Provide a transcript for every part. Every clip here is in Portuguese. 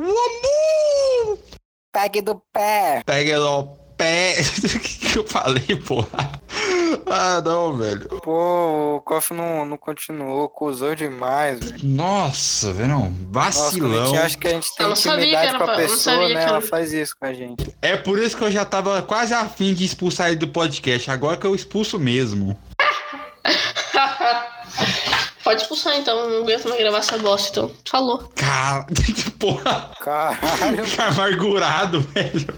Vamos! Pegue do pé. Pega no pé. O que que eu falei, porra? Ah, não, velho. Pô, o Koff não, não continuou, cuzou demais, velho. Nossa, velho, não. Nossa, quando a Vacilão. gente acha que a gente tem intimidade com a pessoa, né? que Ela faz isso com a gente. É por isso que eu já tava quase afim de expulsar ele do podcast. Agora que eu expulso mesmo. Pode expulsar então, não aguento mais gravar essa bosta, então. Falou. Cara, porra. Caralho. Que amargurado, velho.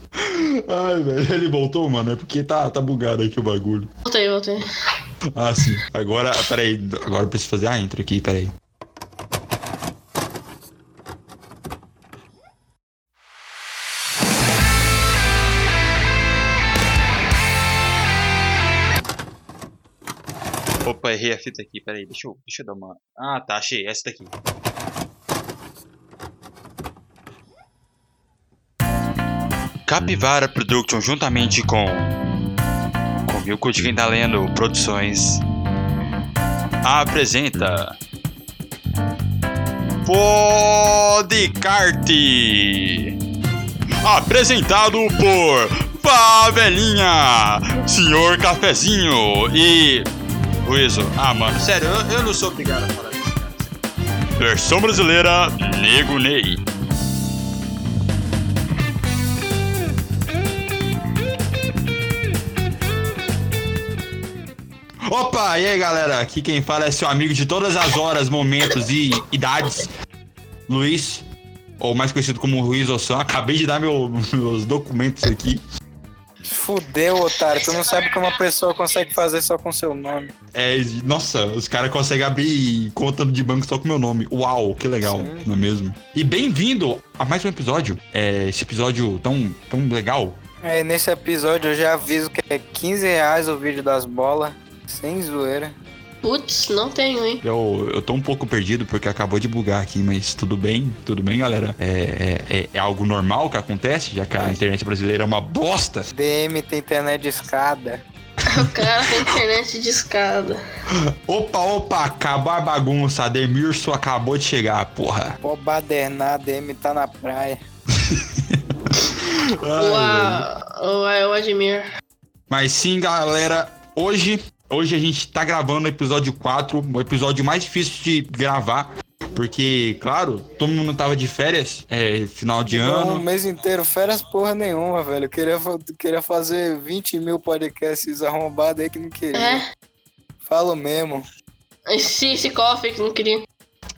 Ai, velho. Ele voltou, mano. É porque tá, tá bugado aqui o bagulho. Voltei, voltei. Ah, sim. Agora, peraí. Agora eu preciso fazer a intro aqui, peraí. Errei a fita aqui, peraí, deixa eu, deixa eu dar uma. Ah, tá, achei, essa daqui. Capivara Production, juntamente com. Com Milko de Quem Tá Lendo Produções, apresenta. Podcart! Apresentado por Favelinha, Senhor Cafezinho e. Ruizo. Ah, mano, sério, eu, eu não sou obrigado a falar isso, cara. Versão brasileira, Nego Ney. Opa, e aí galera, aqui quem fala é seu amigo de todas as horas, momentos e idades, Luiz, ou mais conhecido como Ruiz Ossan. Acabei de dar meu- meus documentos aqui. Fudeu, otário. Tu não sabe o que uma pessoa consegue fazer só com seu nome. É, nossa, os caras conseguem abrir conta de banco só com meu nome. Uau, que legal, Sim. não é mesmo? E bem-vindo a mais um episódio. É, esse episódio tão, tão legal. É, nesse episódio eu já aviso que é 15 reais o vídeo das bolas. Sem zoeira. Putz, não tenho, hein? Eu, eu tô um pouco perdido porque acabou de bugar aqui, mas tudo bem, tudo bem, galera. É, é, é- é algo normal que acontece, já que a internet brasileira é uma bosta. DM tem internet de escada. O cara tem internet de escada. Opa, opa, acabou a bagunça. Ademirso acabou de chegar, porra. Pô, badernar, DM tá na praia. Ai, Uau, eu admiro. Mas sim, galera, hoje, hoje a gente tá gravando o episódio 4, o episódio mais difícil de gravar. Porque, claro, todo mundo tava de férias, é, final de Um ano. mês inteiro, férias porra nenhuma, velho. Eu queria, queria fazer 20 mil podcasts arrombados aí que não queria. É, Falo mesmo. esse, esse cofre que não queria.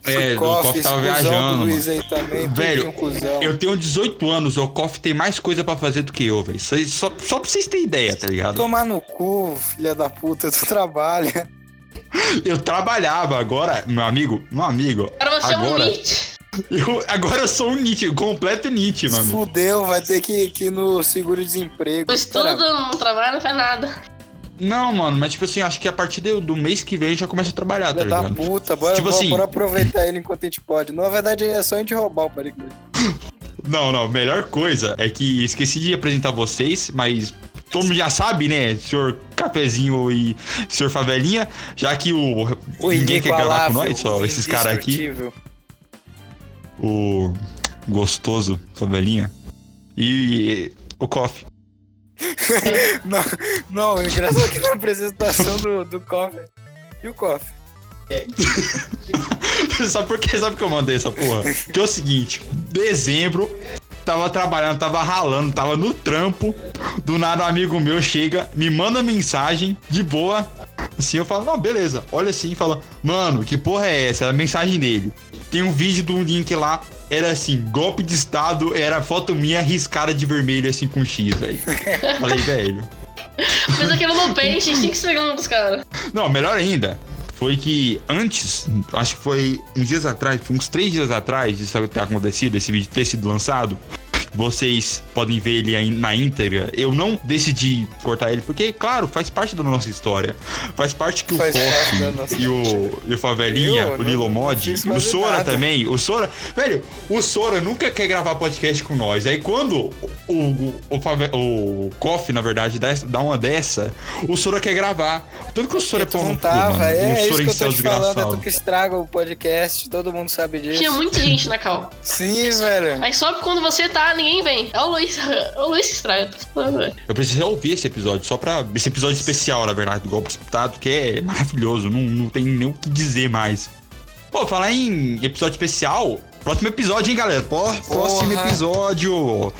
É, o Koff, tava cuzão do viajando. Luiz aí também. Velho. Eu tenho 18 anos, o Koff tem mais coisa pra fazer do que eu, velho. Só, só, só pra vocês terem ideia, tá ligado? Tomar no cu, filha da puta, tu trabalha. Eu trabalhava, agora, meu amigo, meu amigo, Agora você é um agora, Nietzsche. eu, agora eu sou um Nietzsche, completo Nietzsche, mano. fudeu, vai ter que, que ir no seguro-desemprego. Não estuda, não trabalha, não faz nada. Não, mano, mas tipo assim, acho que a partir do, do mês que vem já começa a trabalhar, tá Filha ligado? puta, bora, Tipo bora, assim- bora aproveitar ele enquanto a gente pode. Na verdade, é só a gente roubar o perigo. Não, não, melhor coisa é que esqueci de apresentar vocês, mas todo mundo já sabe, né, senhor Cafezinho e senhor Favelinha, já que o, O ninguém quer gravar com nós, só esses caras aqui, o gostoso Favelinha e o Coffee. Não, não, o engraçado é que na apresentação do, do cofre. E o cofre? sabe por quê? Sabe que eu mandei essa porra? Que é o seguinte, dezembro, tava trabalhando, tava ralando, tava no trampo, do nada um amigo meu chega, me manda mensagem, de boa, assim, eu falo, não, beleza, olha assim fala, mano, que porra é essa? Era a mensagem dele. Tem um vídeo do link lá, era assim, golpe de estado, era foto minha riscada de vermelho, assim, com X, velho. Falei, velho. Fez aquilo no peixe em 5 segundos, cara. Não, melhor ainda. Foi que antes, acho que foi uns dias atrás, foi uns três dias atrás disso ter acontecido, esse vídeo ter sido lançado. Vocês podem ver ele aí na íntegra. Eu não decidi cortar ele, porque, claro, faz parte da nossa história. Faz parte que o Faz parte da Koff nossa e o, e o Favelinha, Eu o Lilo Mod, o quase Sora nada. também. O Sora, velho, o Sora nunca quer gravar podcast com nós. Aí quando o, o, o, Fave- o Koff, na verdade, dá, dá uma dessa, o Sora quer gravar. Tanto que o Sora é pau no cu, tava, mano. é, o isso Sora que em eu tô te falando, é tu que estraga o podcast, todo mundo sabe disso. Tinha muita gente na cal. Sim, velho. Aí só quando você tá, ninguém vem. É o Luiz. É o Luiz que estraga. Eu preciso ouvir esse episódio, só pra. Esse episódio especial, na verdade, do Golpe Disputado, que é maravilhoso, não, não tem nem o que dizer mais. Pô, falar em episódio especial. Próximo episódio, hein, galera? Pô, próximo episódio.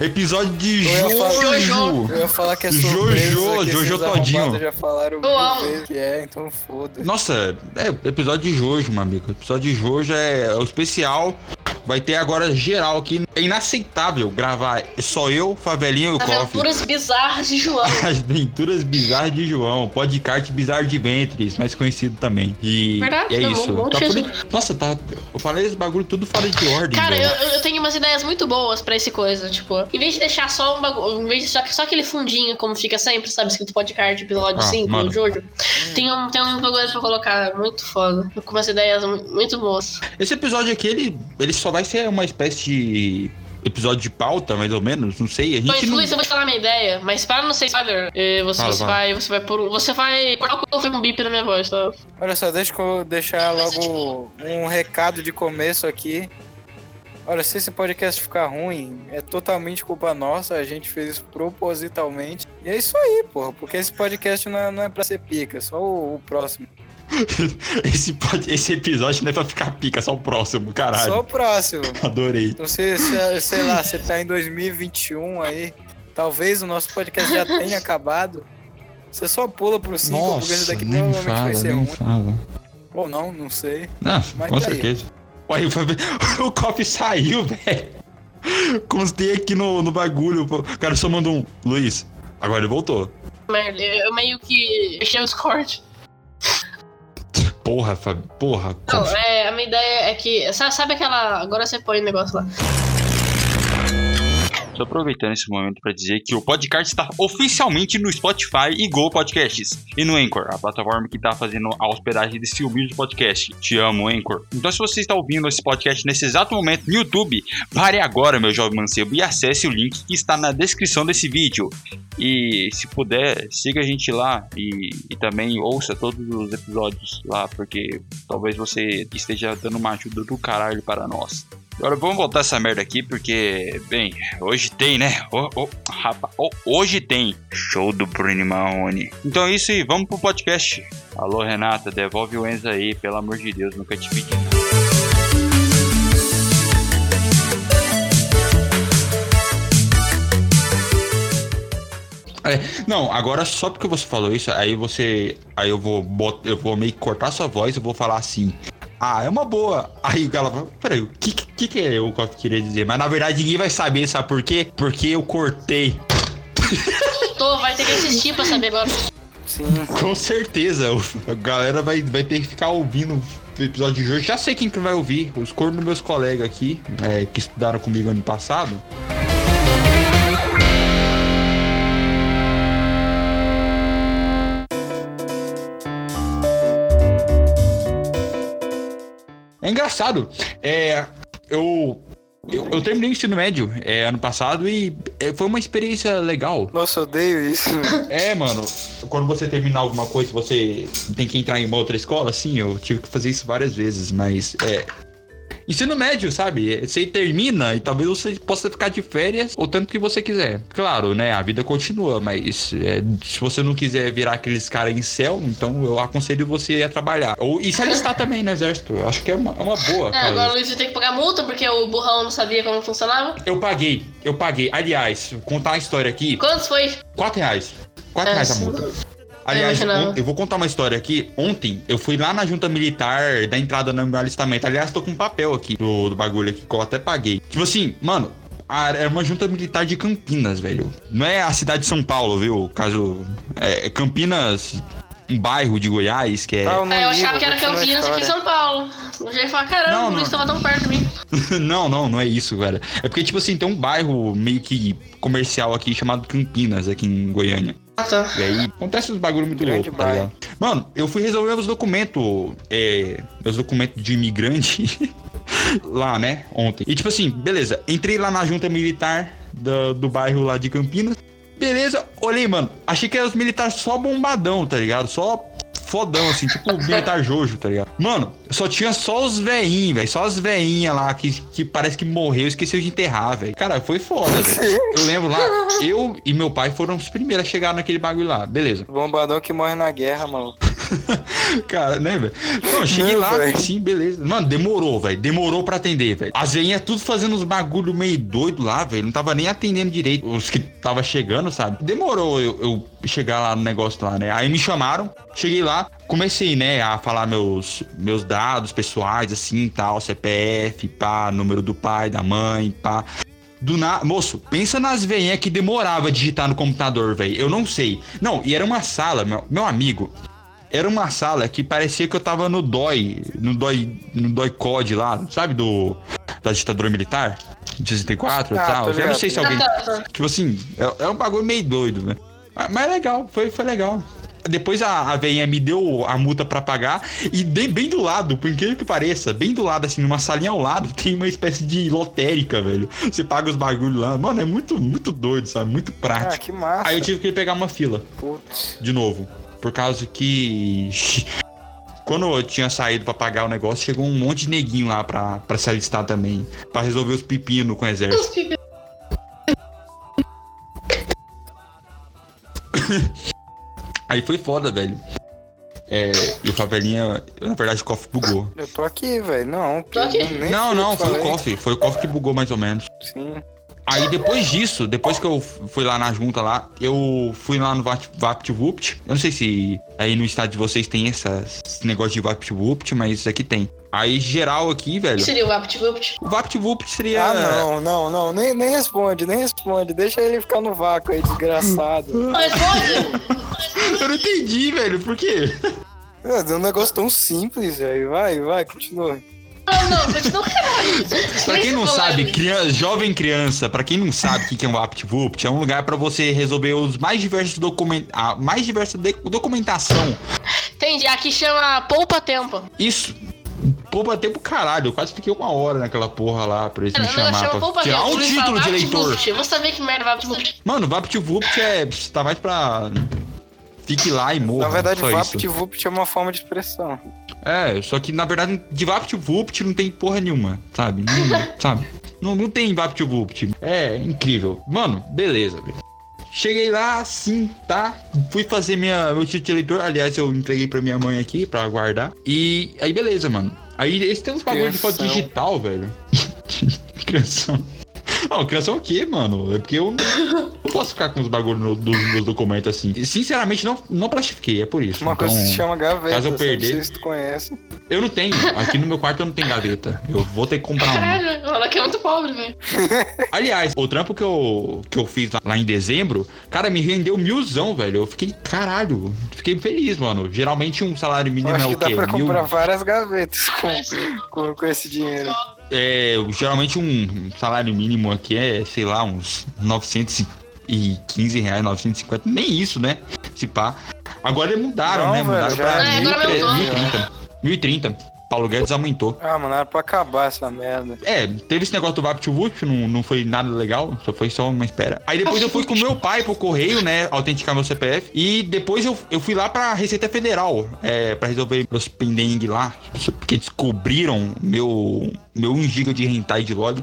Episódio de Eu ia falar- Jojo. Eu ia falar que é Jojo, surpresa, que Jojo todinho. já falaram Eu mil amo. vezes que é, então foda. Nossa, é episódio de Jojo, meu amigo. Episódio de Jojo é o especial. Vai ter agora geral aqui. É inaceitável gravar só eu, Favelinha e o Coffee. Aventuras bizarras de João. As aventuras bizarras de João, podcast bizarro de ventres, mais conhecido também. E Verdade, é tá isso. bom, Tá fora- Nossa, tá. Eu falei esse bagulho tudo fora de ordem. Cara, eu, eu tenho umas ideias muito boas pra esse coisa, tipo, em vez de deixar só um bagulho, em vez de só, só aquele fundinho, como fica sempre, sabe, escrito podcast, episódio Ah, 5, mano. do Jojo, tem um, tem um bagulho pra colocar muito foda, com umas ideias mu- muito boas. Esse episódio aqui, ele, ele só vai ser uma espécie de episódio de pauta, mais ou menos. Não sei. A Então, gente não... Luiz, eu vou te falar minha ideia, mas para não ser spoiler, eh, você, Fala, você fala. vai, você vai por, você vai cortar o que eu fui um bip na minha voz, tá? Olha só, deixa eu deixar logo um recado de começo aqui. Olha, se esse podcast ficar ruim, é totalmente culpa nossa, a gente fez isso propositalmente. E é isso aí, porra, porque esse podcast não é, não é pra ser pica, só o, o próximo. esse, esse episódio não é pra ficar pica, só o próximo, caralho. Só o próximo. Adorei. Então, se, se- sei lá, você tá em 2021 aí, talvez o nosso podcast já tenha acabado. Você só pula pro 5, porque esse daqui provavelmente vai fala, ser nem me ruim. fala. Ou não, não sei. Não, Mas com tá aí. certeza. Ué, o, copo saiu, velho. Constei aqui no, no bagulho. O cara só mandou um. Luiz, agora ele voltou. Merda, eu meio que fechei o Discord. Porra, Fábio. Porra. Não, é, a minha ideia é que, sabe, sabe aquela, agora você põe o negócio lá. Tô aproveitando esse momento para dizer que o podcast está oficialmente no Spotify e Google Podcasts e no Anchor, a plataforma que está fazendo a hospedagem desse humilde podcast. Te amo, Anchor. Então, se você está ouvindo esse podcast nesse exato momento no YouTube, pare agora, meu jovem mancebo, e acesse o link que está na descrição desse vídeo. E se puder, siga a gente lá e, e também ouça todos os episódios lá, porque talvez você esteja dando uma ajuda do caralho para nós. Agora vamos voltar essa merda aqui, porque, bem, hoje tem, né? Ô, ô, rapa- ô, hoje tem show do Bruno Marrone. Então é isso aí, vamos pro podcast. Alô, Renata, devolve o Enzo aí, pelo amor de Deus, nunca te pedi. É, não, agora só porque você falou isso, aí você. Aí eu vou bot, eu vou meio que cortar sua voz, eu vou falar assim. Ah, é uma boa. Aí o cara fala, peraí, o que, que, que é o que eu queria dizer? Mas na verdade ninguém vai saber, sabe por quê? Porque eu cortei. Tô, vai ter que assistir pra saber agora. Sim. Com certeza, o- a galera vai, vai ter que ficar ouvindo o episódio de hoje. Já sei quem que vai ouvir, os cornos dos meus colegas aqui, é, que estudaram comigo ano passado. Engraçado. É, eu, eu, eu terminei o ensino médio é, ano passado e é, foi uma experiência legal. Nossa, eu odeio isso. É, mano, quando você terminar alguma coisa, você tem que entrar em uma outra escola, sim, eu tive que fazer isso várias vezes, mas é. Ensino médio, sabe? Você termina e talvez você possa ficar de férias o tanto que você quiser. Claro, né? A vida continua, mas é, se você não quiser virar aqueles caras em céu, então eu aconselho você a trabalhar. Ou, e se alistar também no exército. Eu acho que é uma, é uma boa, É, agora o Luiz ter que pagar multa porque o burrão não sabia como funcionava. Eu paguei, eu paguei. Aliás, contar uma história aqui. Quantos foi? 4 reais. 4 É, reais a multa. Aliás, imaginava. on- eu vou contar uma história aqui. Ontem, eu fui lá na junta militar da entrada no meu alistamento. Aliás, tô com um papel aqui do, do bagulho aqui que eu até paguei. Tipo assim, mano, era uma junta militar de Campinas, velho. Não é a cidade de São Paulo, viu? Caso. É, é Campinas. um bairro de Goiás que é. Tá, eu eu ligo, achava que era Campinas aqui em. São Paulo. Eu já ia falar, caramba, Não, não. isso tava tão perto de mim. não, não, não é isso, cara. É porque, tipo assim, tem um bairro meio que comercial aqui chamado Campinas, aqui em Goiânia. Ah, tá. E aí acontece uns bagulho muito Grande louco, tá? Mano, eu fui resolver meus documentos, é, meus documentos de imigrante lá, né, ontem. E tipo assim, beleza, entrei lá na junta militar do, do bairro lá de Campinas. Beleza, olhei, mano, achei que eram os militares só bombadão, tá ligado? Só fodão, assim, tipo militar Jojo, tá ligado? Mano, só tinha só os veinhos, velho. Só as veinhas lá que, que parece que morreu e esqueceu de enterrar, velho. Cara, foi foda, velho. Eu lembro lá, eu e meu pai foram os primeiros a chegar naquele bagulho lá. Beleza. Bombadão que morre na guerra, mano. Cara, né, velho? Não, cheguei Não, lá, velho. sim, beleza. Mano, demorou, velho. Demorou pra atender, velho. As veinhas tudo fazendo uns bagulho meio doido lá, velho. Não tava nem atendendo direito. Os que tava chegando, sabe? Demorou eu, eu chegar lá no negócio lá, né? Aí me chamaram, cheguei lá, comecei, né, a falar meus, meus dados pessoais, assim, tal, CPF, pá, número do pai, da mãe, pá. Do na... Moço, pensa nas veinhas que demorava digitar no computador, velho. Eu não sei. Não, e era uma sala, meu, meu amigo. Era uma sala que parecia que eu tava no DOI, no DOI, no DOI COD lá, sabe, do da ditadura militar, de 64 e Ah, tal. tô Eu não sei se alguém, Ah, tá, tá. tipo assim, é, é um bagulho meio doido, né? Mas, mas é legal, foi, foi legal. Depois a, a veinha me deu a multa pra pagar e bem, bem do lado, por incrível que pareça, bem do lado, assim, numa salinha ao lado, tem uma espécie de lotérica, velho. Você paga os bagulhos lá. Mano, é muito, muito doido, sabe? Muito Ah, prático. que massa. Aí eu tive que pegar uma fila Putz. de novo. Por causa que. Quando eu tinha saído pra pagar o negócio, chegou um monte de neguinho lá pra, pra se alistar também. Pra resolver os pepinos com o exército. Os Aí foi foda, velho. É, e o favelinha, na verdade, o cofre bugou. Eu tô aqui, velho. Não, Tô aqui. Não, não, foi o cofre. Foi o cofre que bugou mais ou menos. Sim. Aí depois disso, depois que eu fui lá na junta lá, eu fui lá no Vapt- VaptVupt. Eu não sei se aí no estado de vocês tem essas- esse negócio de VaptVupt, mas aqui tem. Aí geral aqui, O que velho. seria o VaptVupt? O VaptVupt seria. Ah, não, não, não. Nem, nem responde, nem responde. Deixa ele ficar no vácuo aí, desgraçado. Não responde? Eu não entendi, velho. Por quê? É um negócio tão simples, velho. Vai, vai, continua. Não, não. Pra quem não sabe, criança, jovem criança, pra quem não sabe o que é um VaptVupt, é um lugar pra você resolver os mais diversos documentos, a mais diversa documentação. Entendi, aqui chama poupa tempo. Isso. Poupa tempo caralho, eu quase fiquei uma hora naquela porra lá pra eles me chamar chama pra tirar um título de. VaptVupt. Eu vou saber que merda é VaptVupt. Mano, VaptVupt é. tá mais pra. Fique lá e morra. Na verdade. VaptVupt é uma forma de expressão. É, só que na verdade de VaptVupt não tem porra nenhuma, sabe? Não, sabe? Não, não tem VaptVupt. É incrível. Mano, beleza, velho. Cheguei lá, assim, tá? Fui fazer minha, meu título de eleitor. Aliás, eu entreguei pra minha mãe aqui pra guardar. E aí, beleza, mano. Aí eles têm uns bagulho de foto digital, velho. crianção. Não, crianção o quê, mano? É porque eu não posso ficar com os bagulhos dos meus documentos assim. E, Sinceramente, não, não plastifiquei, é por isso. Uma coisa que se Então, chama gaveta. caso eu perder- Não sei se tu conhece. eu não tenho. Aqui no meu quarto eu não tenho gaveta. Eu vou ter que comprar um. Caralho, ela aqui é muito pobre, velho. Aliás, o trampo que eu, que eu fiz lá, em dezembro, cara, me rendeu milzão, velho. Eu fiquei, caralho, fiquei feliz, mano. Geralmente um salário mínimo é o que dá quê? pra Mil, comprar várias gavetas com, com, com esse dinheiro. É, geralmente um salário mínimo aqui é, sei lá, uns 915 reais, 950. Nem isso, né? Se pá. Agora mudaram, Não, né? velho, Mudaram já- pra É, agora 1030. aumentou. 1030. 1030. Paulo Guedes aumentou. Ah, mano, era pra acabar essa merda. É, teve esse negócio do VaptVupt, não, não foi nada legal, só foi só uma espera. Aí depois eu fui com meu pai pro correio, né, autenticar meu CPF. E depois eu, eu fui lá pra Receita Federal, é, pra resolver meus pendengue lá, porque descobriram meu, meu 1 GB de hentai de log.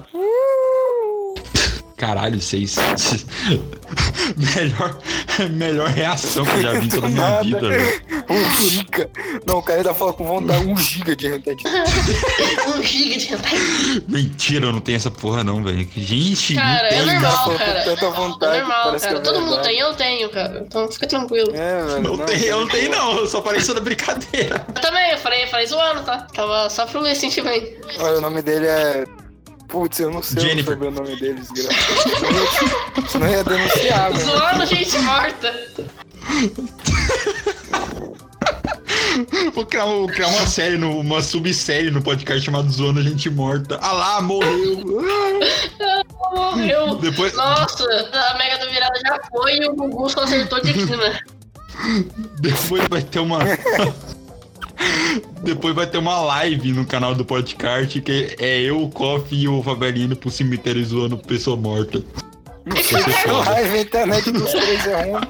Caralho, vocês. melhor, melhor reação que eu já vi em toda a minha Nada. vida, velho. Um giga. Não, o cara ainda fala com vontade, um giga de rentante. Um giga de hentai. Mentira, eu não tenho essa porra, não, velho. Gente, Cara, não é normal, cara. tanta vontade, É normal, parece cara. que é Todo mundo tem, eu tenho, cara. Então fica tranquilo. É, velho. Não tem, eu não tenho, não. Eu só falei isso da brincadeira. Eu também, eu falei, eu falei zoando, tá? Tava só pra me sentir bem. Olha, o nome dele é. Putz, eu não sei Jennifer. o sobrenome dele, desgraçado. Senão ia denunciar, velho. Zoando gente morta. Vou criar, vou criar uma série, no, uma subsérie no podcast chamado Zona Gente Morta. Ah lá, morreu. Morreu. Depois, Nossa, a Mega do Virada já foi e o Gugu só acertou de clima. depois vai ter uma. Depois vai ter uma live no canal do podcast que é eu, o Coffee e o Fabelinho pro cemitério zoando pessoa morta. Live, a internet dos três é ruim.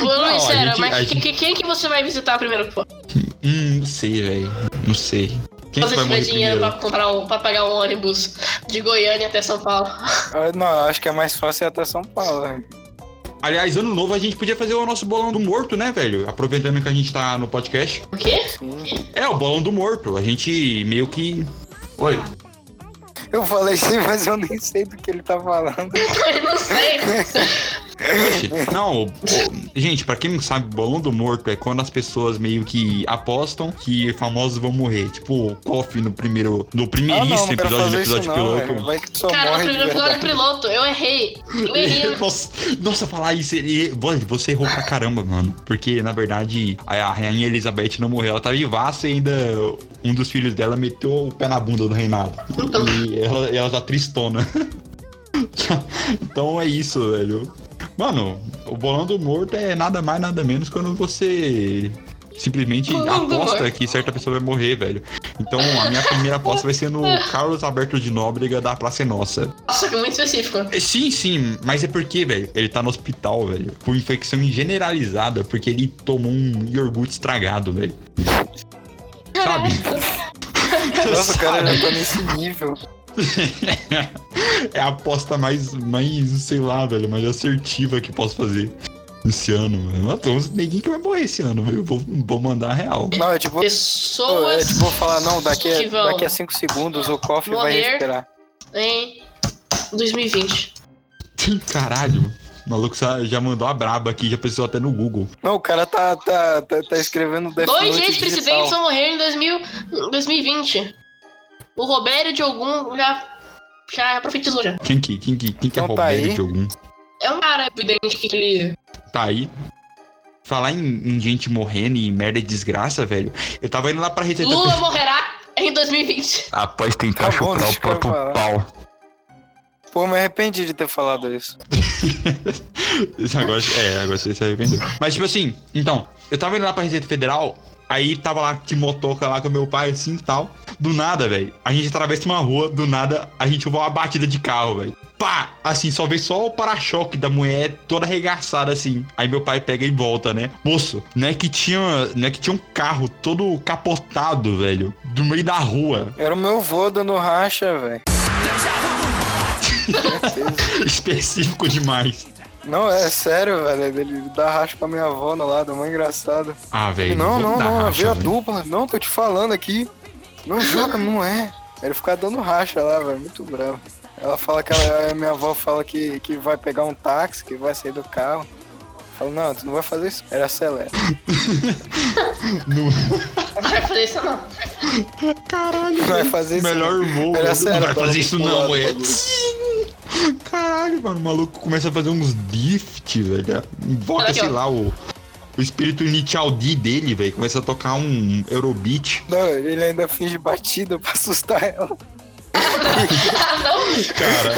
Ô, Não, a Luiz, sério, gente- mas a que- gente- que- quem que você vai visitar primeiro? pô? Hum, não sei, velho. Não sei. Quem que Se vai você tiver dinheiro pra, comprar um, pra pagar um ônibus de Goiânia até São Paulo. Ah, Não, acho que é mais fácil ir até São Paulo. né? Aliás, ano novo a gente podia fazer o nosso bolão do morto, né, velho? Aproveitando que a gente tá no podcast. O quê? É, o bolão do morto. A gente meio que. Oi. Eu falei sim, mas eu nem sei do que ele tá falando. Eu não sei. Não, o- o- gente, pra quem não sabe, bolão do morto é quando as pessoas meio que apostam que famosos vão morrer. Tipo, o Coffee no primeiro. No Ah, não, primeiríssimo não quero episódio do episódio não, piloto. Vai que só Cara, no primeiro episódio piloto, eu errei. Eu errei. Nossa, nossa, falar isso, ele, você errou pra caramba, mano. Porque, na verdade, a, a Rainha Elizabeth não morreu. Ela tá vivaça e ainda um dos filhos dela meteu o pé na bunda do reinado. E ela, ela tá tristona. então é isso, velho. Mano, o bolão do morto é nada mais, nada menos quando você simplesmente Bolão aposta que certa pessoa vai morrer, velho. Então a minha primeira aposta vai ser no Carlos Alberto de Nóbrega da Praça é Nossa. Nossa, que muito específico. É, Sim, sim, mas é porque, velho, ele tá no hospital, velho, por infecção generalizada, porque ele tomou um iogurte estragado, velho. Sabe? Nossa, o cara já tá nesse nível. É a aposta mais, mais, sei lá, velho, mais assertiva que posso fazer esse ano, tem uns neguinho que vai morrer esse ano, velho. Eu vou, vou mandar a real. Não, é tipo. Pô, é Pessoas tipo falar, não, daqui que a, vão daqui a 5 segundos o Coffee vai respirar. em 2020. Caralho. O maluco já mandou a braba aqui, já pensou até no Google. Não, o cara tá, tá, tá, tá escrevendo Death Dois ex-presidentes vão morrer em 2000, 2020. O Roberto de Ogum já, já profetizou já. Quem que, quem que, quem que é Então tá Roberto aí. de algum? É um cara evidente que ele. Tá aí. Falar em, em gente morrendo e merda e desgraça, velho. Eu tava indo lá pra receita. Lula morrerá em 2020. Após tentar Tá bom, chupar o próprio falar. pau. Pô, me arrependi de ter falado isso. Esse agora, é, agora você se arrependeu. Mas, tipo assim, então, eu tava indo lá pra Receita Federal, aí tava lá de motoca lá com meu pai, assim e tal. Do nada, velho, a gente atravessa uma rua, do nada, a gente ouve uma batida de carro, velho. Pá! Assim, só vê só o para-choque da mulher toda arregaçada, assim. Aí meu pai pega e volta, né? Moço, não é que tinha, não é que tinha um carro todo capotado, velho, do meio da rua. Era o meu vô dando racha, velho. Específico demais. Não, é sério, velho. Ele dá racha pra minha avó no lado, é mó engraçado. Ah, velho. não, não, não, racha, veio a dupla. Não, tô te falando aqui. Não joga, não é. Ele fica dando racha lá, velho. Muito bravo. Ela fala que ela, a minha avó fala que, que vai pegar um táxi, que vai sair do carro. Eu falo, não, tu não vai fazer isso. Ele acelera. No- Não vai fazer isso, não. Caralho, Não vai fazer isso. Melhor voo. Era velho. sério, não vai fazer isso não, é. Caralho, mano. O maluco começa a fazer uns drift, velho. Invoca, sei lá, o, o espírito inicial D dele, velho. Começa a tocar um Eurobeat. Não, ele ainda finge batida pra assustar ela. Ah, não. Cara,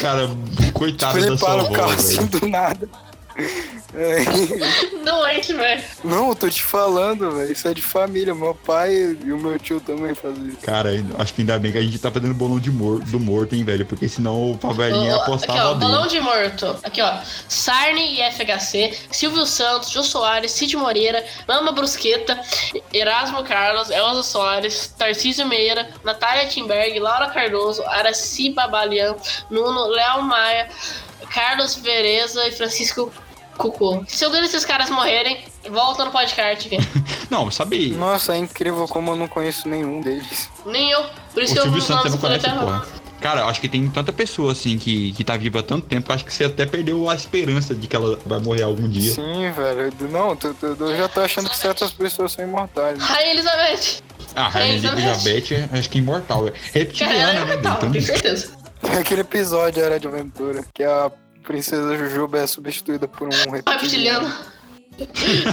cara, coitado Tipo, da ele sua para avó, o carro assim do nada. É. Doente, velho. Não, eu tô te falando, velho. Isso é de família. Meu pai e o meu tio também fazem isso. Cara, acho que ainda bem que a gente tá fazendo bolão de mor do morto, hein, velho. Porque senão o Favelinha Ó, Aqui, apostava ó, dele. de morto. Aqui, ó. Sarne e FHC, Silvio Santos, Jô Soares, Cid Moreira, Mama Brusqueta, Erasmo Carlos, Elza Soares, Tarcísio Meira, Natália Timberg, Laura Cardoso, Araci Babalian, Nuno, Léo Maia, Carlos Vereza e Francisco Cucu. Se algum desses caras morrerem, volta no podcast. Não, sabe. Nossa, é incrível como eu não conheço nenhum deles. Nem eu. Por O isso que eu Silvio não Santos não conhece, porra. Cara, eu acho que tem tanta pessoa assim que, que tá viva há tanto tempo, eu acho que você até perdeu a esperança de que ela vai morrer algum dia. Sim, velho. Não, tu- tu- eu já tô achando que certas pessoas são imortais. Rainha Elizabeth. Ah, a Rainha Elizabeth. Elizabeth, acho que é imortal. É reptiliana, é né? imortal, Então, tenho certeza. Aquele episódio era de aventura, que a princesa Jujuba é substituída por um reptiliano. Reptiliano.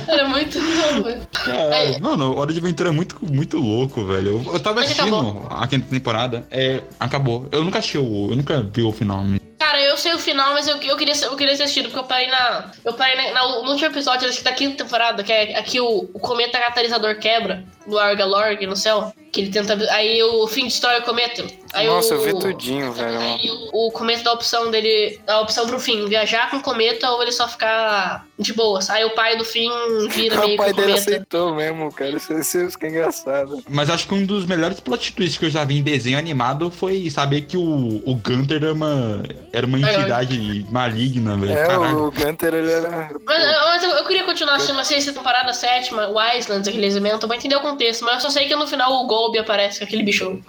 Era muito velho. Caralho, mano, Hora de Aventura é muito, muito louco, velho. Eu, eu tava Mas assistindo acabou. a quinta temporada, é, acabou. Eu nunca assisti o. Eu nunca vi o final. Cara, eu sei o final, mas eu, eu, queria, eu queria ter assistido, porque eu parei na. Eu parei na, na- no último episódio, acho que da quinta temporada, que é aqui o, o cometa catalisador quebra do Arga Lorg no céu. Que ele tenta. Aí o fim de história é o cometa. Aí Nossa, o, eu vi tudinho, velho. Aí o, o cometa dá a opção dele. A opção pro fim, viajar com o cometa ou ele só ficar de boas. Aí o pai do fim vira meio O pai que o dele cometa. aceitou mesmo, cara. Isso, que é engraçado. Mas acho que um dos melhores plot twists que eu já vi em desenho animado foi saber que o, o Gunter era uma, era uma entidade maligna, velho. É, Caralho. o Gunter, ele era. Mas, mas eu, eu queria continuar assistindo a sexta temporada, sétima, o Islands, aquele elemento, pra entender o contexto. Mas eu só sei que no final o Golby aparece com aquele bicho.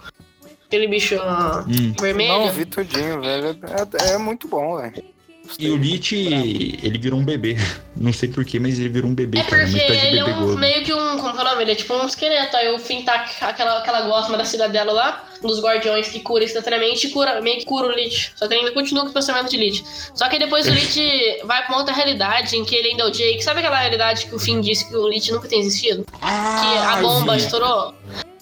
Aquele bicho ah, Hum. vermelho. Não, vi tudinho, velho. É, é muito bom, velho. E o Lich, ele virou um bebê. Não sei porquê, mas ele virou um bebê, É cara. porque ele é um, meio que um. Como que é o nome? Ele é tipo um esqueleto. Aí o Finn tá aquela, aquela gosma da cidadela lá, dos guardiões que cura instantaneamente e cura, meio que cura o Lich. Só que ele ainda continua com o pensamento de Lich. Só que depois o Lich vai pra uma outra realidade em que ele ainda é o Jake. Sabe aquela realidade que o Finn disse que o Lich nunca tem existido? Que a Ah, bomba sim. estourou?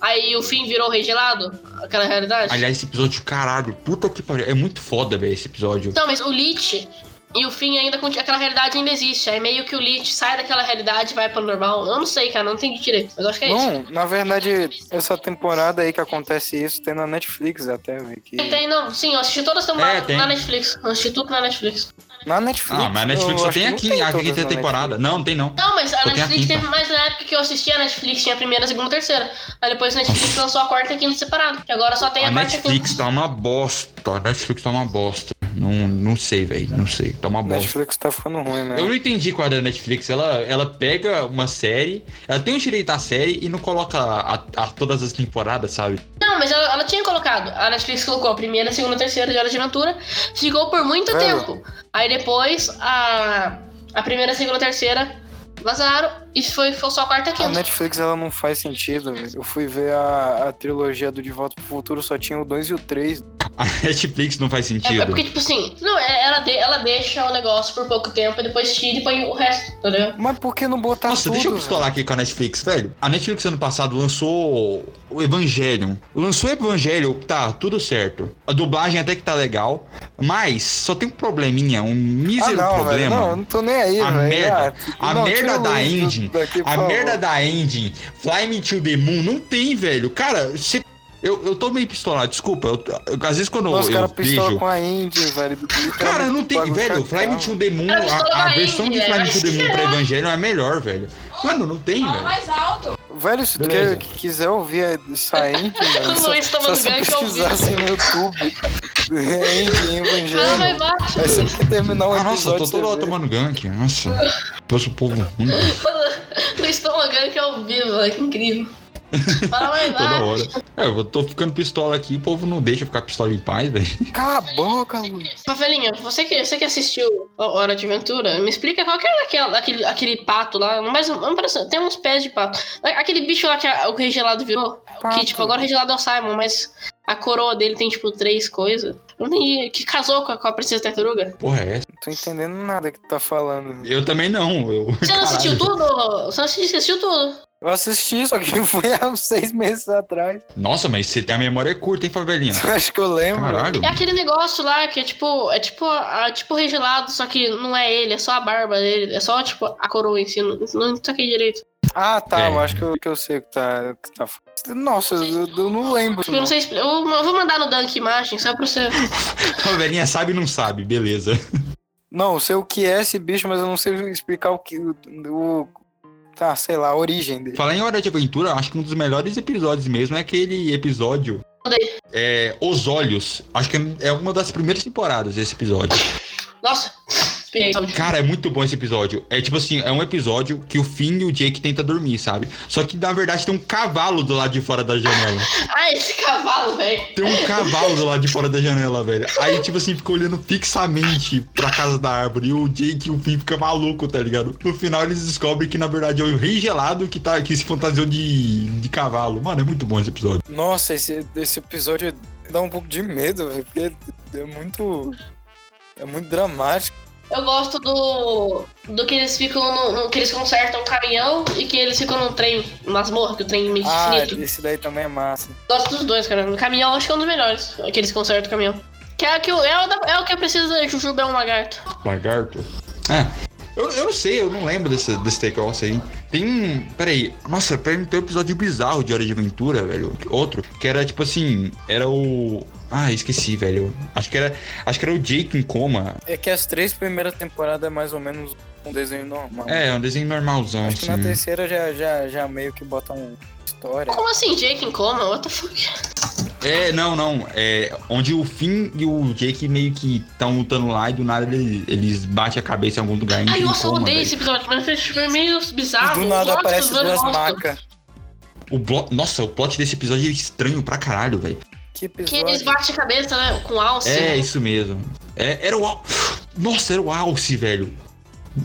Aí o Finn virou o rei gelado? Aquela realidade? Aliás, esse episódio, caralho, puta que pariu. É muito foda, velho, esse episódio. Então, mas o Lich e o Finn ainda continua. Aquela realidade ainda existe. Aí meio que o Lich sai daquela realidade e vai pro normal. Eu não sei, cara, não entendi direito. Mas eu acho que é isso. Não, na verdade, essa temporada aí que acontece isso tem na Netflix até, velho. que- Tem, não. Sim, eu assisti todas as temporadas É, na Netflix. Eu assisti tudo na Netflix. Na Netflix. Ah, mas a Netflix só tem aqui tem a quinta temporada. Netflix. Não, não tem não. Não, mas a Só a Netflix quinta. teve mais na época que eu assisti a Netflix, tinha a primeira, a segunda e a terceira. Aí depois a Netflix lançou a quarta e a quinta separada. Que agora só tem a, A quarta e a Netflix quinta. tá uma bosta. A Netflix tá uma bosta. Não, não sei, velho. Não sei. Tá uma bosta. Netflix tá ficando ruim, né? Eu não entendi qual é da Netflix. Ela, ela pega uma série, ela tem o direito à série e não coloca a, a- todas as temporadas, sabe? Não, mas ela, ela tinha colocado. A Netflix colocou a primeira, a segunda, a terceira de Hora de Aventura. Ficou por muito Velho. tempo. Aí depois a, a primeira, a segunda, a terceira vazaram e foi, foi só a quarta e a A quinta. Netflix ela não faz sentido, velho. Eu fui ver a, a trilogia do De Volta pro Futuro, só tinha o 2 e o 3. A Netflix não faz É, é sentido. porque, tipo assim, não, é- ela, de- ela deixa o negócio por pouco tempo e depois tira e põe o resto, entendeu? Mas por que não botar Nossa, tudo? deixa eu pistolar aqui com a Netflix, velho. A Netflix ano passado lançou o Evangelion. Lançou o Evangelion, tá, tudo certo. A dublagem até que tá legal, mas só tem um probleminha, um Ah, mísero não, velho. problema. Não, eu não tô nem aí, A velho. merda, Ah, a não, merda da link do- engine, daqui, a merda da engine, Fly Me to the Moon, não tem, velho. Cara, você... Eu, eu tô meio pistolado, desculpa. eu- eu- às vezes quando Nossa, os eu caras pistolam vejo... com a Indy, velho. Cara, não tem, velho. Fly Me to the Moon, Cara, a, a versão de Indy, Fly Me to the Moon pra Evangelion é melhor, velho. Mano, não tem, velho. mais alto. Velho, se tu Beleza. quer, quiser ouvir essa Indy, velho, só, só pesquisar assim no YouTube. Vai Evangelho. baixo. Aí você quer terminar um Ah, nossa, tô toda hora você vê. tomando gank. Nossa. Poxa, o povo ruim. Luiz que é ao vivo, que incrível. Fala mais Toda hora. É, eu tô ficando pistola aqui, o povo não deixa ficar pistola em paz, velho. Cala a boca, Luiz. Rafaelinha, você que, você que assistiu Hora de Aventura, me explica qual que é aquele, aquele, aquele pato lá, mas não parece, tem uns pés de pato. Aquele bicho lá que a- o Rei Gelado virou, que Pato. tipo, agora o Rei Gelado é o Simon, mas a coroa dele tem tipo três coisas. Eu não entendi, que casou com a, com a Princesa Tartaruga. Porra, é essa? Não tô entendendo nada que tu tá falando. Eu também não. Eu... Você não assistiu Caralho. tudo? Você não assistiu tudo? Eu assisti, só que foi há uns seis meses atrás. Nossa, mas você tem a memória curta, hein, favelinha? Acho que eu lembro. Caralho. É aquele negócio lá que é tipo, é tipo, a, tipo o Rei Gelado, só que não é ele, é só a barba dele, é só tipo a coroa em si, não, não saquei direito. Ah, tá. É. Eu acho que eu, que eu sei o que tá, que tá. Nossa, eu, eu não lembro. Eu não sei, eu, eu vou mandar no Dunk imagem, só pra você. Favelinha sabe e não sabe, beleza. Não, eu sei o que é esse bicho, mas eu não sei explicar o que. O, tá, sei lá, a origem dele. Falar em Hora de Aventura, acho que um dos melhores episódios mesmo é aquele episódio. É. Os Olhos. Acho que é uma das primeiras temporadas esse episódio. Nossa, Cara, é muito bom esse episódio. É tipo assim, é um episódio que o Finn e o Jake tentam dormir, sabe? Só que na verdade tem um cavalo do lado de fora da janela. Ah, esse cavalo, velho. Tem um cavalo do lado de fora da janela, velho. Aí, tipo assim, fica olhando fixamente pra casa da árvore. E o Jake e o Finn ficam maluco, tá ligado? No final eles descobrem que na verdade é o rei gelado que, tá, que se fantasiou de, de cavalo. Mano, é muito bom esse episódio. Nossa, esse, esse episódio dá um pouco de medo, velho, porque é muito. É muito dramático. Eu gosto do. Do que eles ficam no, no- que eles consertam um caminhão e que eles ficam num trem, masmorra, que o trem é meio Ah, infinito. esse daí também é massa. Gosto dos dois, cara. O caminhão acho que é um dos melhores. Aqueles que consertam o caminhão. Que é, que o, é, o da- é o que precisa de Jujuba é um lagarto. Lagarto. É. Eu, eu não sei, eu não lembro desse, desse take-off aí. Tem um. Peraí. Nossa, tem tem um episódio bizarro de Hora de Aventura, velho. Outro. Que era tipo assim. Era o. Ah, esqueci, velho. Acho que era. Acho que era o Jake em coma. É que as três primeiras temporadas é mais ou menos um desenho normal. É, um desenho normalzão, Acho que na assim. terceira já, já, já meio que bota um história. Como assim, Jake em coma? What the fuck? É, não, não. É onde o Finn e o Jake meio que estão lutando lá e do nada eles, eles batem a cabeça em algum lugar. e Ai, nossa, eu odeio esse episódio, mas foi tipo, meio E bizarro. do nada aparece duas macas. O blo... Nossa, o plot desse episódio é estranho pra caralho, velho. Que Que eles batem a cabeça, né? Com alce. É, isso mesmo. É, era o Al... Nossa, era o Alce, velho.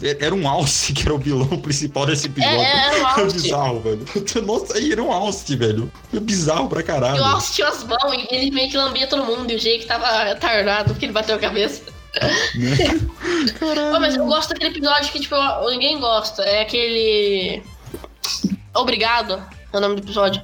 É- Era um Alce que era o vilão principal desse episódio. É, era o Alce. bizarro, velho. Nossa, aí era um Alce, velho. É bizarro pra caralho. E o alce tinha as mãos e ele meio que lambia todo mundo. E o Jake tava tardado porque ele bateu a cabeça. Pô, mas eu gosto daquele episódio que, tipo, ninguém gosta. É aquele. Obrigado. É o nome do episódio.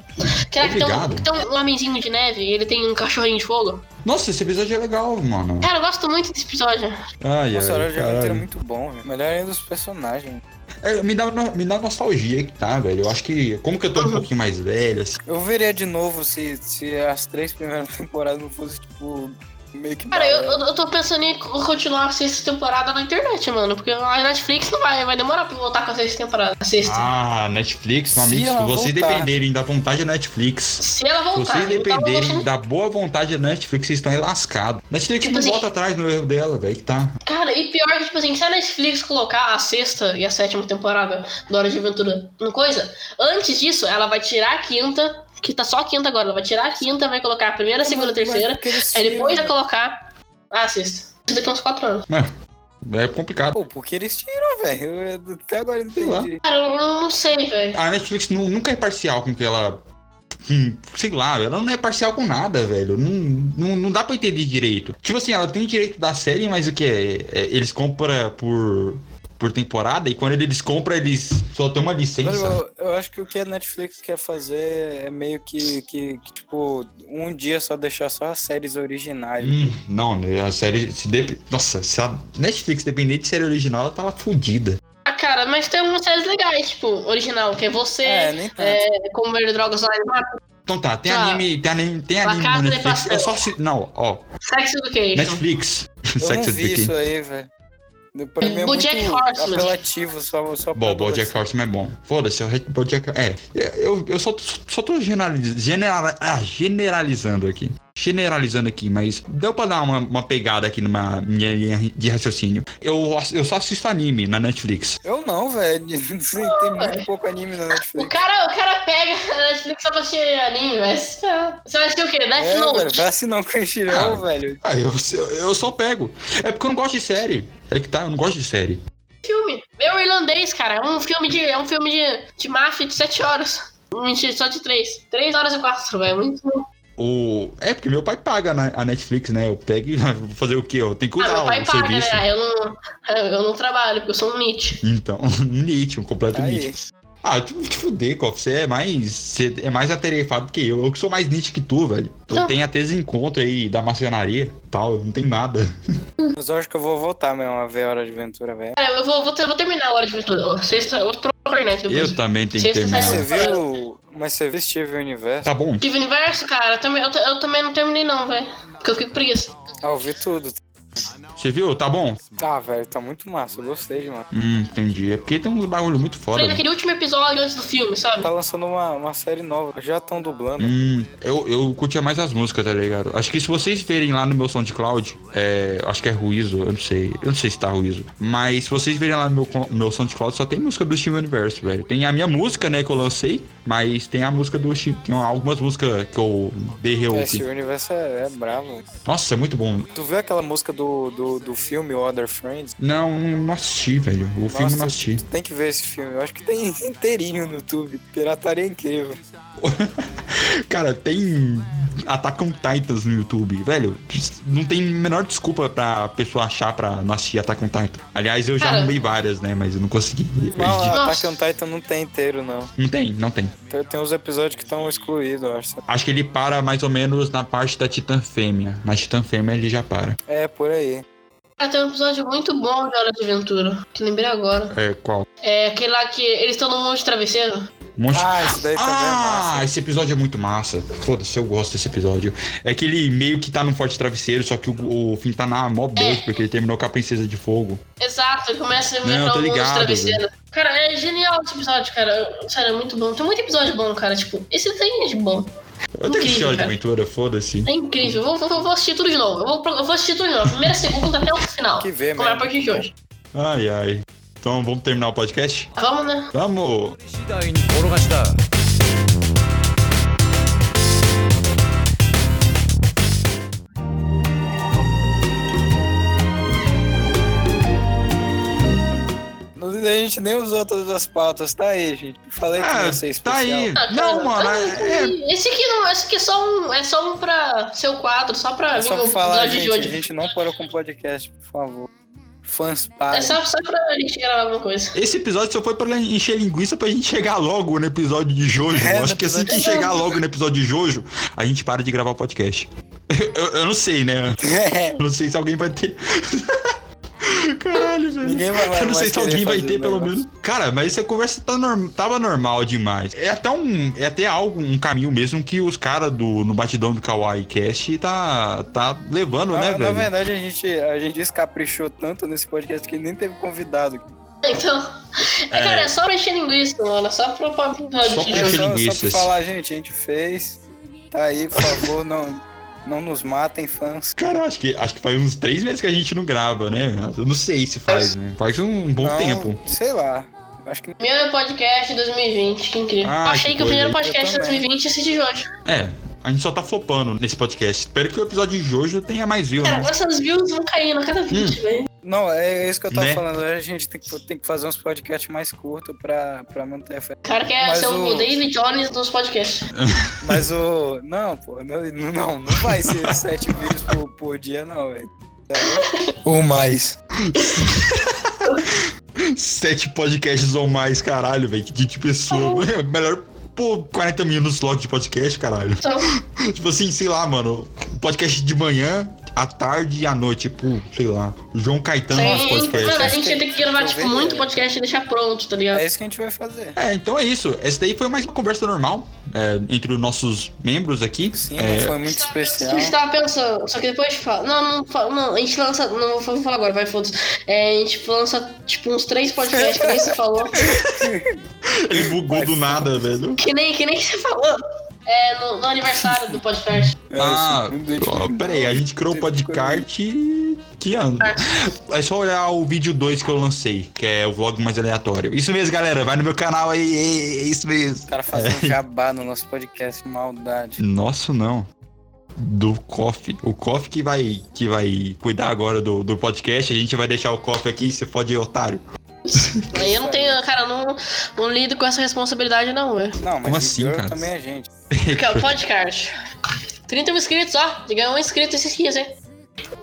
Que é que tem um, que tem um homenzinho de neve e ele tem um cachorrinho de fogo. Nossa, esse episódio é legal, mano. Cara, eu gosto muito desse episódio. Ai, Nossa, ai, Hora de Aventura é muito bom, velho. Melhor ainda dos personagens. É, me, dá, me dá nostalgia que tá, velho. Eu acho que, como que eu tô um Uhum. pouquinho mais velho, assim. Eu veria de novo se, se as três primeiras temporadas não fossem, tipo, meio que. Cara, eu, balé. eu, eu tô pensando em continuar a sexta temporada na internet, mano. Porque a Netflix não vai, vai demorar pra voltar com a sexta temporada. A sexta. Ah, Netflix, meu Se amigo, se ela vocês voltar. dependerem da vontade da Netflix. Se ela Se voltar, vocês dependerem gostando- da boa vontade da Netflix, vocês estão lascados. Netflix Tipo não assim- volta atrás no erro dela, velho, que tá. Cara, e pior que, tipo assim, se a Netflix colocar a sexta e a sétima temporada do Hora de Aventura no coisa, antes disso, ela vai tirar a quinta, que tá só a quinta agora, ela vai tirar a quinta, vai colocar a primeira, a segunda, a terceira, aí depois vai colocar a sexta. Isso daqui a uns quatro anos. É complicado. Pô, porque eles tiram, velho. Até agora eu não Sei lá. entendi. Cara, eu não, não sei, velho. A Netflix nu- nunca é parcial com que ela. hum, sei lá, ela não é parcial com nada, velho. Não, não, não dá pra entender direito. Tipo assim, ela tem direito da série, mas o que é? É, Eles compram por, por temporada e quando eles compram, eles só tem uma licença. eu, eu acho que o que a Netflix quer fazer é meio que, que, que, tipo, um dia só deixar só as séries originais. Hum, não, né? A série. Se dep- Nossa, se a Netflix depender de série original, ela tava fudida. Ah, cara, mas tem umas séries legais, tipo, original, que é você, É, é, como ver drogas lá em Então tá, tem Ah, anime, tem anime, tem La anime no de Netflix. É só se. Não, ó. Sex Education. Netflix. eu não Sex vi isso Education. aí, velho. Pra mim é Bojack muito Horseman. apelativo, só, só pra Bom, Bojack. Horseman é bom. Foda-se, o Red- Bojack... É, eu, eu só, só tô ah, generalizando aqui. Generalizando aqui, mas deu pra dar uma, uma pegada aqui numa minha linha de raciocínio. Eu, eu só assisto anime na Netflix. Eu não, velho. Tem muito pouco anime na O Netflix. cara, o cara pega a Netflix só pra assistir anime, mas. Você vai assistir o quê? Death É, velho, Note? vai assinar um Crunchyroll, Ah. velho. Ah, eu, eu só pego. É porque eu não gosto de série. É que tá, eu não gosto de série. Filme. Meu irlandês, cara. É um filme de. É um filme de, de máfia de 7 horas. Mentira, só de 3. 3 horas e 4, velho. Muito bom. O... É porque meu pai paga na, a Netflix, né? Eu pego e vou fazer o quê? Eu tenho que Ah, usar meu pai o paga, serviço. né? Eu não, eu não trabalho, porque eu sou um Nietzsche. Então, Nietzsche, um completo Aí. Nietzsche. Ah, tu te fuder, Koff. Você é mais. Você é mais atarefado que eu. Eu que sou mais Nietzsche que tu, velho. Tu Não. tem até esse encontro aí da maçonaria tal. Eu não tem nada. Mas eu acho que eu vou voltar mesmo a ver Hora de Aventura, velho. Cara, eu vou, vou, ter- vou terminar a hora de aventura. Sexta, eu procurar né, depois. Eu também tenho que Sexta, terminar. Você viu. Mas você viu Steven Universo? Tá bom. Tive Universo, cara, eu também, eu, eu também não terminei, não, velho. Porque eu fiquei preguiça. Ah, eu vi tudo. Você viu? Tá bom? Ah, velho, tá muito massa. Eu gostei demais. Hum, entendi. É porque tem um bagulho muito foda. Falei velho. naquele último episódio antes do filme, sabe? Tá lançando uma, uma série nova. Já estão dublando. Hum, eu, eu curtia mais as músicas, tá ligado? Acho que se vocês verem lá no meu SoundCloud, é, acho que é Ruizo, eu não sei. Eu não sei se tá Ruizo. Mas se vocês verem lá no meu, meu SoundCloud, só tem música do Steven Universo, velho. Tem a minha música, né, que eu lancei, mas tem a música do Steven. Tem algumas músicas que eu dei É. Steven Universo é, é bravo. Nossa, é muito bom. Tu viu aquela música do, do, do filme Other Friends? Não, não assisti, velho. O filme Nossa, não assisti. tem que ver esse filme. Eu acho que tem inteirinho no YouTube. Pirataria é incrível. Cara, tem Attack on Titans no YouTube. Velho, não tem a menor desculpa pra pessoa achar pra não assistir Attack on Titan. Aliás, eu já Cara. arrumei várias, né? Mas eu não consegui. Não. Attack on Titan não tem inteiro, não. Não tem, não tem. Tem, tem uns episódios que estão excluídos, eu acho. Acho que ele para mais ou menos na parte da Titã Fêmea. Na Titã Fêmea ele já para. É, por aí. Cara, tem um episódio muito bom de Hora de Aventura, que lembrei agora. É, qual? É aquele lá que eles estão no monte de travesseiro. Um monte Ah, esse daí também é Ah, massa. esse episódio é muito massa. Foda-se, eu gosto desse episódio. É que ele meio que tá num forte travesseiro, só que o, o Finn tá na mó É. porque ele terminou com a Princesa de Fogo. Exato, ele começa a Não, inventar tô monte de ligado, travesseiro. Cara, é genial esse episódio, cara. Sério, é muito bom. Tem muito episódio bom, cara. Tipo, esse tem de bom. Eu tenho que de. Aventura, foda-se. É incrível. Eu vou, vou- vou assistir tudo de novo. Eu vou, eu vou assistir tudo de novo. Primeira, segunda até o final. Que ver Como é a partir de hoje. Ai, ai. Então vamos terminar o podcast? Vamos, né? Vamos! A gente nem usou todas as pautas, tá aí, gente. Falei que Ah, ia ser especial. tá aí. Ah, cara, Não, mano, ah, é- Esse aqui não, esse aqui é só um. É só um pra seu quadro, só pra É vir só o pra falar, episódio gente, de a hoje. gente não parou com podcast, por favor. Fãs parem. É só, só pra gente gravar alguma coisa. Esse episódio só foi pra encher linguiça pra gente chegar logo no episódio de Jojo. É, acho que assim que chegar logo no episódio de Jojo, a gente para de gravar o podcast. Eu, eu não sei, né? É, Eu não sei se alguém vai ter. Ninguém vai- vai Eu não sei se alguém vai ter, pelo menos. Cara, mas essa conversa tá norm- tava normal demais. É até um. É até algo, um caminho mesmo que os caras do no batidão do Kawaii Cast tá, tá levando, né, na, na velho? verdade, a gente, a gente descaprichou tanto nesse podcast que nem teve convidado. Então. É, cara, é só pra encher linguiça, mano. É só pra, pra episódio Só pra encher Só, só pra falar, gente, a gente fez. Tá aí, por favor, não, não nos matem, fãs. Cara, acho que, acho que faz uns três meses que a gente não grava, né? Eu não sei se faz, né? Faz um bom Não, tempo. Sei lá. Acho que Meu podcast 2020, que incrível. Ah, Achei que que, o primeiro podcast de Eu também. 2020 ia ser de hoje. É, a gente só tá flopando nesse podcast. Espero que o episódio de Jojo tenha mais views, Cara, né? views vão caindo a cada 20, Hum. velho. Não, é isso que eu tava Né? falando. A gente tem que, tem que fazer uns podcasts mais curtos pra, pra manter a fé. O cara quer Mas ser o... o- David Jones dos podcasts. Mas o. Não, pô, não, não, não vai ser sete vídeos por, por dia, não, velho. Ou mais. Sete podcasts ou mais, caralho, velho. Que de pessoa. É melhor pô 40 minutos logo de podcast, caralho. Então, Tipo assim, sei lá, mano. Podcast de manhã, à tarde e à noite. Tipo, sei lá. João Caetano nosso tem... podcast. Mano, a gente ter que gravar, tipo, muito podcast e deixar pronto, tá ligado? É isso que a gente vai fazer. É, então é isso. Essa daí foi mais uma conversa normal é, entre os nossos membros aqui. Sim, É, foi muito A especial. gente tava pensando, só que depois fala. Não, não, fala- não, a gente lança. Não vou falar agora, vai, foda-se. É, a gente lança, tipo, uns três podcasts que nem você falou. ele bugou do nada, velho. Que nem, que nem você falou. É, no, no aniversário do podcast. É, Ah, deixa- ó, peraí, a gente criou o podcast que ano? É só olhar o vídeo 2 que eu lancei, que é o vlog mais aleatório. Isso mesmo, galera, vai no meu canal aí, é, é isso mesmo. O cara fazendo jabá no nosso podcast, maldade. Nosso não. Do Coffee. O Coffee que vai, que vai cuidar agora do, do podcast. A gente vai deixar o Coffee aqui, você pode ir, otário. Aí eu não tenho, cara, não, não lido com essa responsabilidade, não, velho. Não, mas Como assim, cara? também é gente. Podcast. 30 mil inscritos, ó. De ganhar um inscrito esses dias, hein?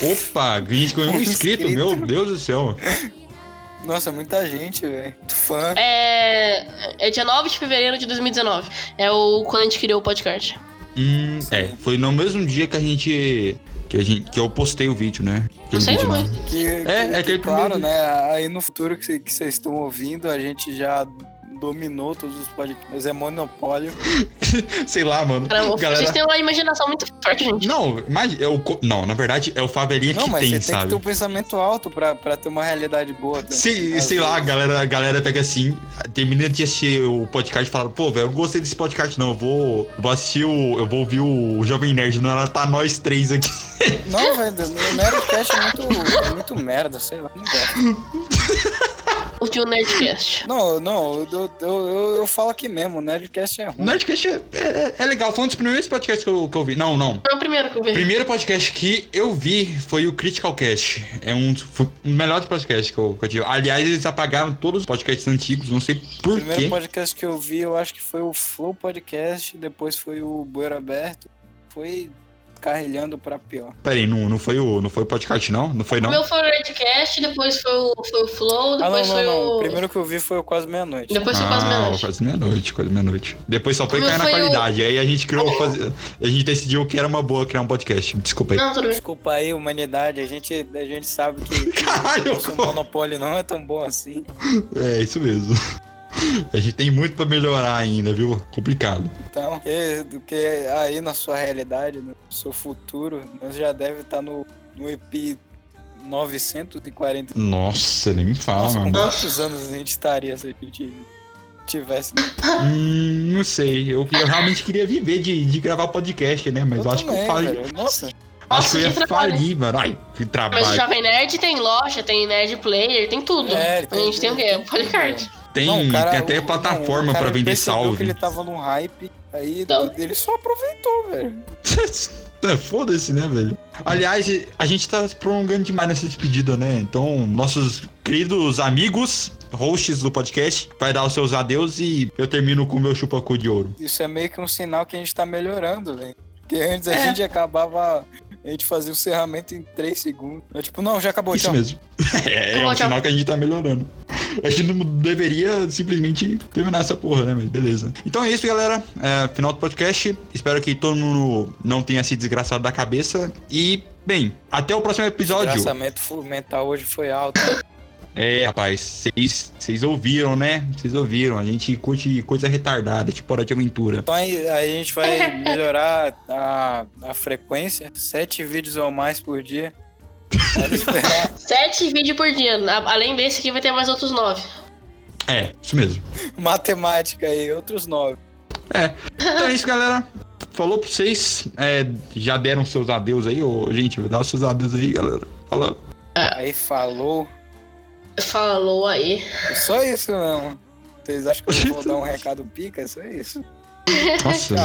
Opa, a gente ganhou um inscrito, Inscrito. meu Deus do céu. Nossa, muita gente, velho. Muito fã. É. É dia 9 de fevereiro de 2019. É o quando a gente criou o podcast. Hum, é, foi no mesmo dia que a gente. Que, a gente, que eu postei o vídeo, né? Aquele sei, vídeo mas- Que, É, que- é aquele que, claro, primeiro- né? Aí no futuro que vocês estão ouvindo, a gente já dominou todos os podcasts. É monopólio. Sei lá, mano. Cara, vocês Galera. têm uma imaginação muito forte, gente. Não, mas é o. co- Não, na verdade é o Favelinha Não, que mas tem, você tem que sabe? ter um pensamento alto pra, pra ter uma realidade boa. né? Sei, Às sei lá, a vezes. galera, a galera pega assim, termina de assistir o podcast e fala, pô, velho, eu não gostei desse podcast, não. Eu vou, vou assistir o. Eu vou ouvir o Jovem Nerd, não, ela tá nós três aqui. Não, velho, o Nerdcast é muito, é muito merda, sei lá. Não gosto. O tio Nerdcast. Não, não, eu, eu, eu, eu falo aqui mesmo, o Nerdcast é O ruim. Nerdcast é, é, é legal, foi um dos primeiros podcasts que eu, que eu vi. Não, não. Foi o primeiro que eu O vi. primeiro podcast que eu vi foi o Critical Cast. É um foi o melhor podcast que eu, que eu tive. Aliás, eles apagaram todos os podcasts antigos, não sei O por primeiro quê. podcast que eu vi, eu acho que foi o Flow Podcast, depois foi o Bueiro Aberto. foi carrilhando pra pior. Peraí, não, não foi o não foi o podcast, não? Não foi, O não? meu foi o Redcast, depois foi o, foi o Flow, Ah, não, depois não, foi não. o. O primeiro que eu vi foi o Quase Meia-Noite. Depois foi quase Ah, meia-noite. quase meia-noite, quase meia-noite. Depois só foi O cair na foi o- qualidade. Aí a gente criou. fazer- a gente decidiu que era uma boa criar um podcast. Desculpa aí. Não, tudo bem. Desculpa aí, humanidade. A gente, a gente sabe que Caralho, o monopólio não é tão bom assim. É, isso mesmo. A gente tem muito pra melhorar ainda, viu? Complicado. Então, que, do que aí na sua realidade, no seu futuro, nós já deve estar no, no EP 940. Nossa, nem me fala, Nossa, mano. quantos anos a gente estaria se a gente tivesse? Hum, não sei. Eu, eu realmente queria viver de, de gravar podcast, né? Mas eu, acho que eu também, falei. Nossa, Acho que eu ia trabalho. falir, mano. Ai, que Mas o trabalho. Jovem Nerd tem loja, tem Nerd Player, tem tudo. É, a tem gente tem o quê? Polycard. Tem, Não, cara- tem até o- plataforma pra vender salve. que ele tava num hype, aí Então. ele só aproveitou, velho. É, Foda-se, né, velho? Aliás, a gente tá se prolongando demais nessa despedida, né? Então, nossos queridos amigos, hosts do podcast, vai dar os seus adeus e eu termino com o meu chupacu de ouro. Isso é meio que um sinal que a gente tá melhorando, velho. Porque antes a É. gente acabava. A gente fazia o encerramento em 3 segundos. Eu, tipo, não, já acabou, Isso tchau. mesmo. É, é Tá bom, um tchau. sinal que a gente tá melhorando. A gente não deveria simplesmente terminar essa porra, né? Mas beleza. Então é isso, galera. É, final do podcast. Espero que todo mundo não tenha se desgraçado da cabeça. E, bem, até o próximo O episódio. desgraçamento fu- mental hoje foi alto. É, rapaz, vocês vocês ouviram, né? Vocês ouviram. A gente curte coisa retardada, tipo hora de aventura. Então a gente vai melhorar a, a frequência. Sete vídeos ou mais por dia. Sete vídeos por dia. Além desse aqui vai ter mais outros nove. É, isso mesmo. Matemática aí, outros nove. Então é isso, galera. Falou pra vocês. É, já deram seus adeus aí, ô, gente. Dá os seus adeus aí, galera. Fala. Aí falou. Falou aí. Só isso mesmo. Vocês acham que eu vou dar um recado pica? Só isso. Nossa.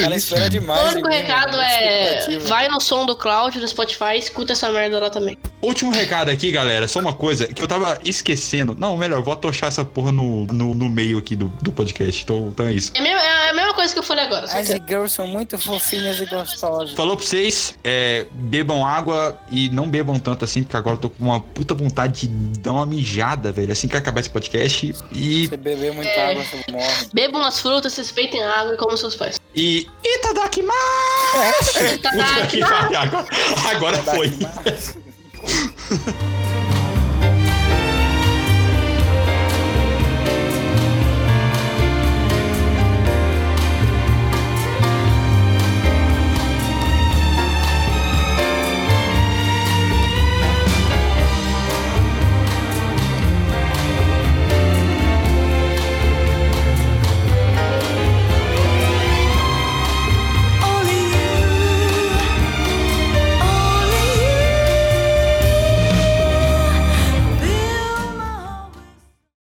Cara, espera demais. O único mim, recado mano. é. Vai no som do Cloud, no Spotify, escuta essa merda lá também. Último recado aqui, galera. Só uma coisa que eu tava esquecendo. Não, melhor, vou atochar essa porra no, no, no meio aqui do, do podcast. Então, então é isso. É a mesma, é a mesma coisa que eu falei agora. As girls são muito fofinhas e gostosas. Falou pra vocês, é, bebam água e não bebam tanto assim, porque agora eu tô com uma puta vontade de dar uma mijada, velho, assim que acabar esse podcast. E. Se beber muita É. água, você morre. Bebam as frutas, respeitem a água e comam seus pais. E. Itadakimasu! Pariu, agora, agora foi.